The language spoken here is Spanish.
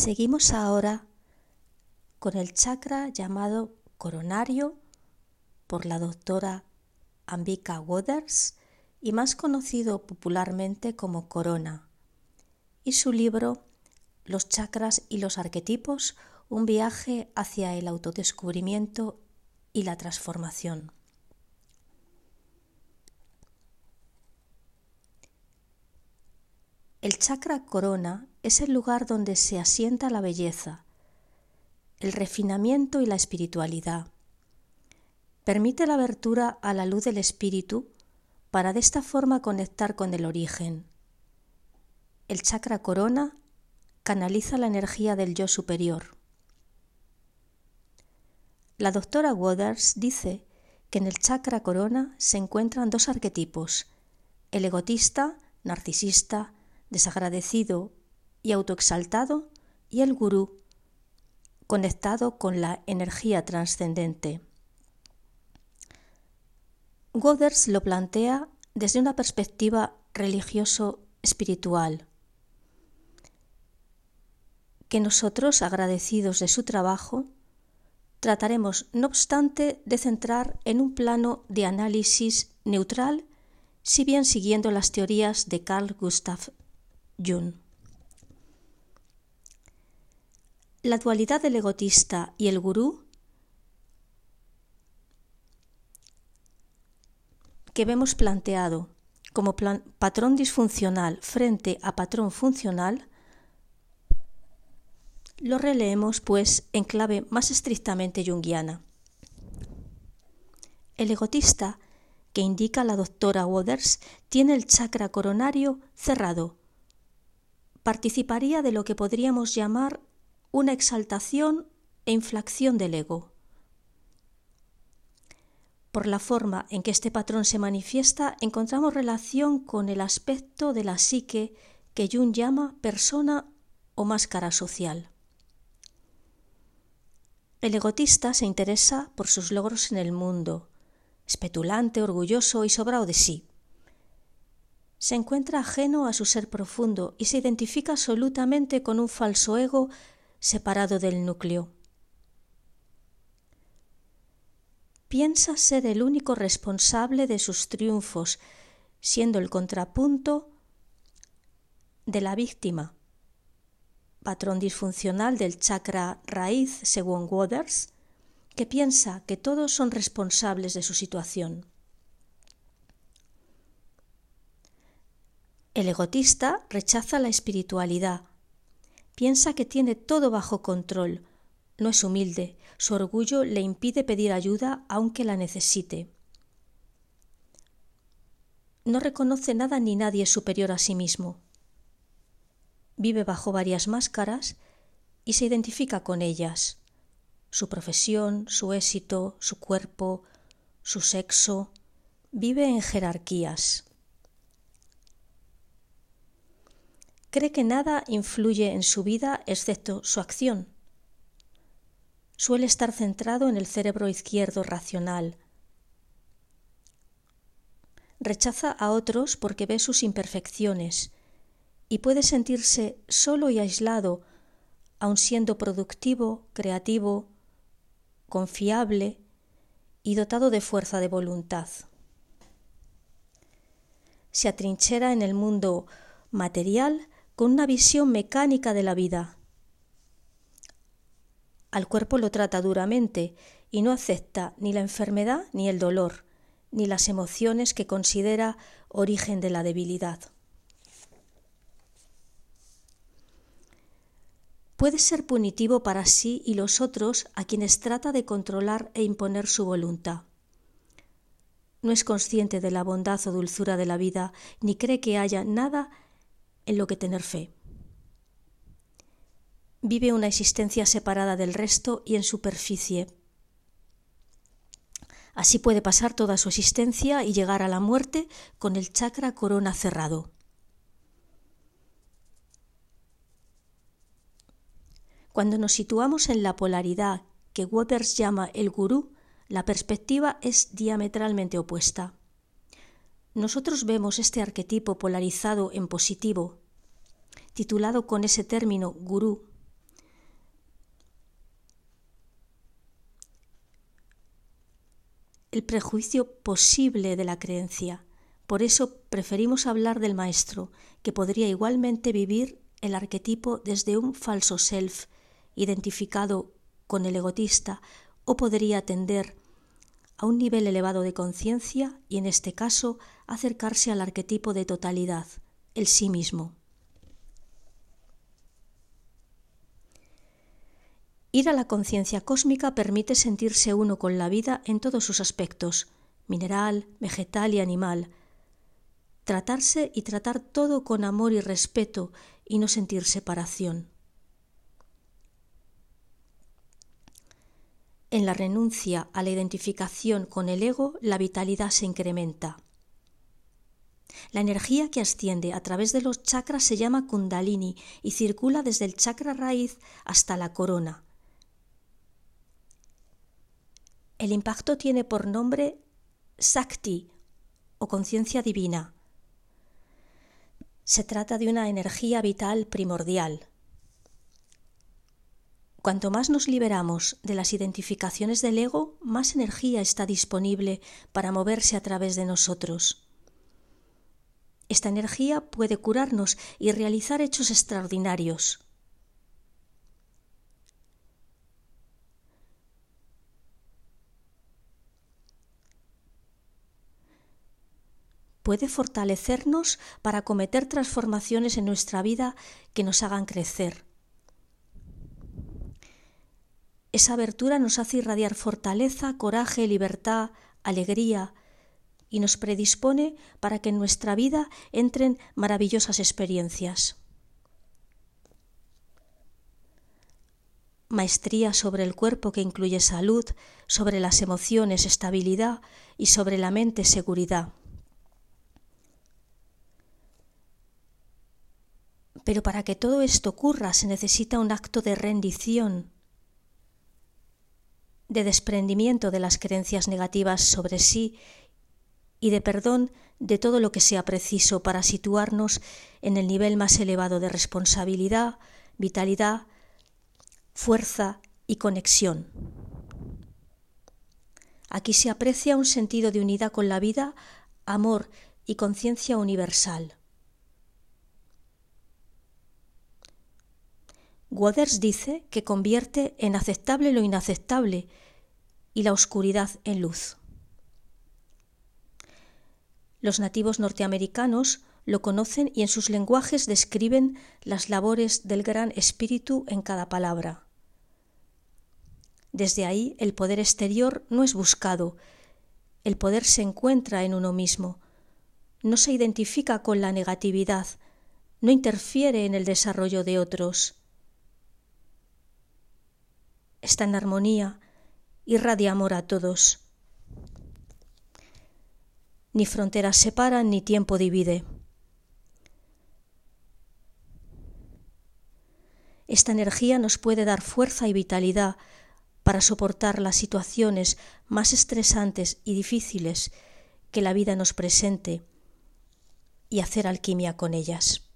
Seguimos ahora con el chakra llamado coronario por la doctora Ambika Waters y más conocido popularmente como corona, y su libro Los chakras y los arquetipos, un viaje hacia el autodescubrimiento y la transformación. El chakra corona es el lugar donde se asienta la belleza, el refinamiento y la espiritualidad. Permite la abertura a la luz del espíritu para de esta forma conectar con el origen. El chakra corona canaliza la energía del yo superior. La doctora Waters dice que en el chakra corona se encuentran dos arquetipos, el egotista, narcisista, desagradecido y autoexaltado, y el gurú, conectado con la energía trascendente. Goders lo plantea desde una perspectiva religioso-espiritual, que nosotros, agradecidos de su trabajo, trataremos, no obstante, de centrar en un plano de análisis neutral, si bien siguiendo las teorías de Carl Gustav Jung. La dualidad del egotista y el gurú que vemos planteado como patrón disfuncional frente a patrón funcional, lo releemos pues en clave más estrictamente junguiana. El egotista, que indica la doctora Waters, tiene el chakra coronario cerrado, participaría de lo que podríamos llamar una exaltación e inflación del ego. Por la forma en que este patrón se manifiesta, encontramos relación con el aspecto de la psique que Jung llama persona o máscara social. El egotista se interesa por sus logros en el mundo, espetulante, orgulloso y sobrado de sí se encuentra ajeno a su ser profundo y se identifica absolutamente con un falso ego separado del núcleo. Piensa ser el único responsable de sus triunfos, siendo el contrapunto de la víctima, patrón disfuncional del chakra raíz según Waters, que piensa que todos son responsables de su situación. El egotista rechaza la espiritualidad. Piensa que tiene todo bajo control. No es humilde. Su orgullo le impide pedir ayuda aunque la necesite. No reconoce nada ni nadie superior a sí mismo. Vive bajo varias máscaras y se identifica con ellas. Su profesión, su éxito, su cuerpo, su sexo. Vive en jerarquías. Cree que nada influye en su vida excepto su acción. Suele estar centrado en el cerebro izquierdo racional. Rechaza a otros porque ve sus imperfecciones y puede sentirse solo y aislado, aun siendo productivo, creativo, confiable y dotado de fuerza de voluntad. Se atrinchera en el mundo material con una visión mecánica de la vida. Al cuerpo lo trata duramente y no acepta ni la enfermedad ni el dolor, ni las emociones que considera origen de la debilidad. Puede ser punitivo para sí y los otros a quienes trata de controlar e imponer su voluntad. No es consciente de la bondad o dulzura de la vida, ni cree que haya nada en lo que tener fe. Vive una existencia separada del resto y en superficie. Así puede pasar toda su existencia y llegar a la muerte con el chakra corona cerrado. Cuando nos situamos en la polaridad que Waters llama el gurú, la perspectiva es diametralmente opuesta. Nosotros vemos este arquetipo polarizado en positivo, titulado con ese término gurú, el prejuicio posible de la creencia. Por eso preferimos hablar del maestro, que podría igualmente vivir el arquetipo desde un falso self, identificado con el egotista, o podría atender a un nivel elevado de conciencia y en este caso acercarse al arquetipo de totalidad, el sí mismo. Ir a la conciencia cósmica permite sentirse uno con la vida en todos sus aspectos, mineral, vegetal y animal, tratarse y tratar todo con amor y respeto y no sentir separación. En la renuncia a la identificación con el ego, la vitalidad se incrementa. La energía que asciende a través de los chakras se llama kundalini y circula desde el chakra raíz hasta la corona. El impacto tiene por nombre Sakti o conciencia divina. Se trata de una energía vital primordial. Cuanto más nos liberamos de las identificaciones del ego, más energía está disponible para moverse a través de nosotros. Esta energía puede curarnos y realizar hechos extraordinarios. puede fortalecernos para cometer transformaciones en nuestra vida que nos hagan crecer. Esa abertura nos hace irradiar fortaleza, coraje, libertad, alegría y nos predispone para que en nuestra vida entren maravillosas experiencias. Maestría sobre el cuerpo que incluye salud, sobre las emociones estabilidad y sobre la mente seguridad. Pero para que todo esto ocurra se necesita un acto de rendición, de desprendimiento de las creencias negativas sobre sí y de perdón de todo lo que sea preciso para situarnos en el nivel más elevado de responsabilidad, vitalidad, fuerza y conexión. Aquí se aprecia un sentido de unidad con la vida, amor y conciencia universal. Waters dice que convierte en aceptable lo inaceptable y la oscuridad en luz. Los nativos norteamericanos lo conocen y en sus lenguajes describen las labores del gran espíritu en cada palabra. Desde ahí el poder exterior no es buscado, el poder se encuentra en uno mismo, no se identifica con la negatividad, no interfiere en el desarrollo de otros está en armonía, irradia amor a todos. Ni fronteras separan ni tiempo divide. Esta energía nos puede dar fuerza y vitalidad para soportar las situaciones más estresantes y difíciles que la vida nos presente y hacer alquimia con ellas.